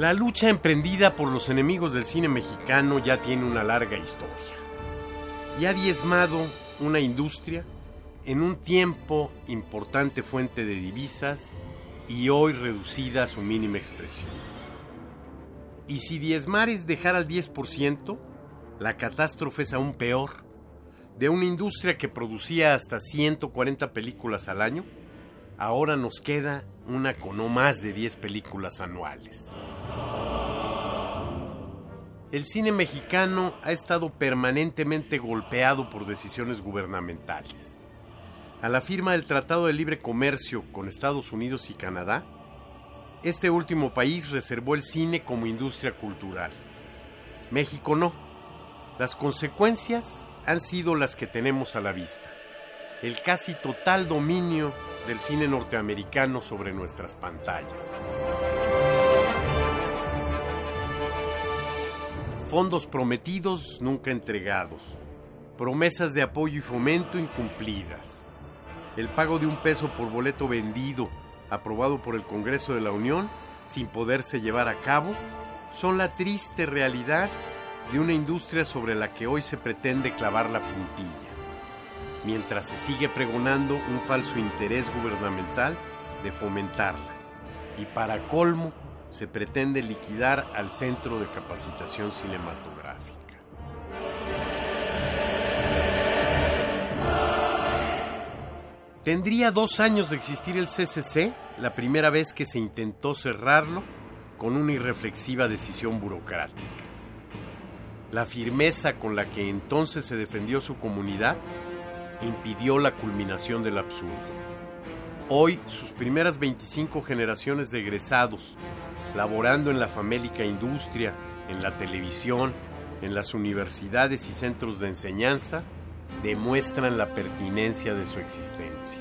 La lucha emprendida por los enemigos del cine mexicano ya tiene una larga historia y ha diezmado una industria en un tiempo importante fuente de divisas y hoy reducida a su mínima expresión. Y si diezmar es dejar al 10%, la catástrofe es aún peor. De una industria que producía hasta 140 películas al año, ahora nos queda una con no más de 10 películas anuales. El cine mexicano ha estado permanentemente golpeado por decisiones gubernamentales. A la firma del Tratado de Libre Comercio con Estados Unidos y Canadá, este último país reservó el cine como industria cultural. México no. Las consecuencias han sido las que tenemos a la vista. El casi total dominio del cine norteamericano sobre nuestras pantallas. Fondos prometidos nunca entregados, promesas de apoyo y fomento incumplidas, el pago de un peso por boleto vendido aprobado por el Congreso de la Unión sin poderse llevar a cabo, son la triste realidad de una industria sobre la que hoy se pretende clavar la puntilla, mientras se sigue pregonando un falso interés gubernamental de fomentarla. Y para colmo, se pretende liquidar al Centro de Capacitación Cinematográfica. Tendría dos años de existir el CCC, la primera vez que se intentó cerrarlo con una irreflexiva decisión burocrática. La firmeza con la que entonces se defendió su comunidad impidió la culminación del absurdo. Hoy, sus primeras 25 generaciones de egresados laborando en la famélica industria, en la televisión, en las universidades y centros de enseñanza, demuestran la pertinencia de su existencia.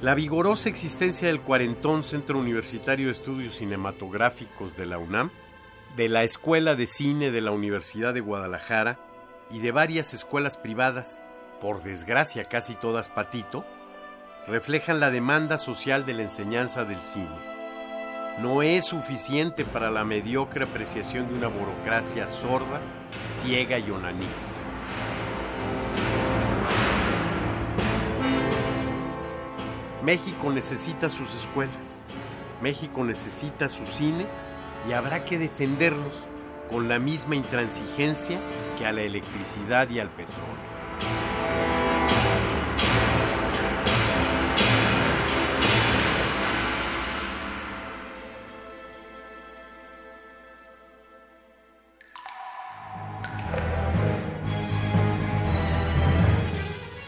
La vigorosa existencia del Cuarentón Centro Universitario de Estudios Cinematográficos de la UNAM, de la Escuela de Cine de la Universidad de Guadalajara y de varias escuelas privadas, por desgracia casi todas patito, reflejan la demanda social de la enseñanza del cine. No es suficiente para la mediocre apreciación de una burocracia sorda, ciega y onanista. México necesita sus escuelas, México necesita su cine y habrá que defenderlos con la misma intransigencia que a la electricidad y al petróleo.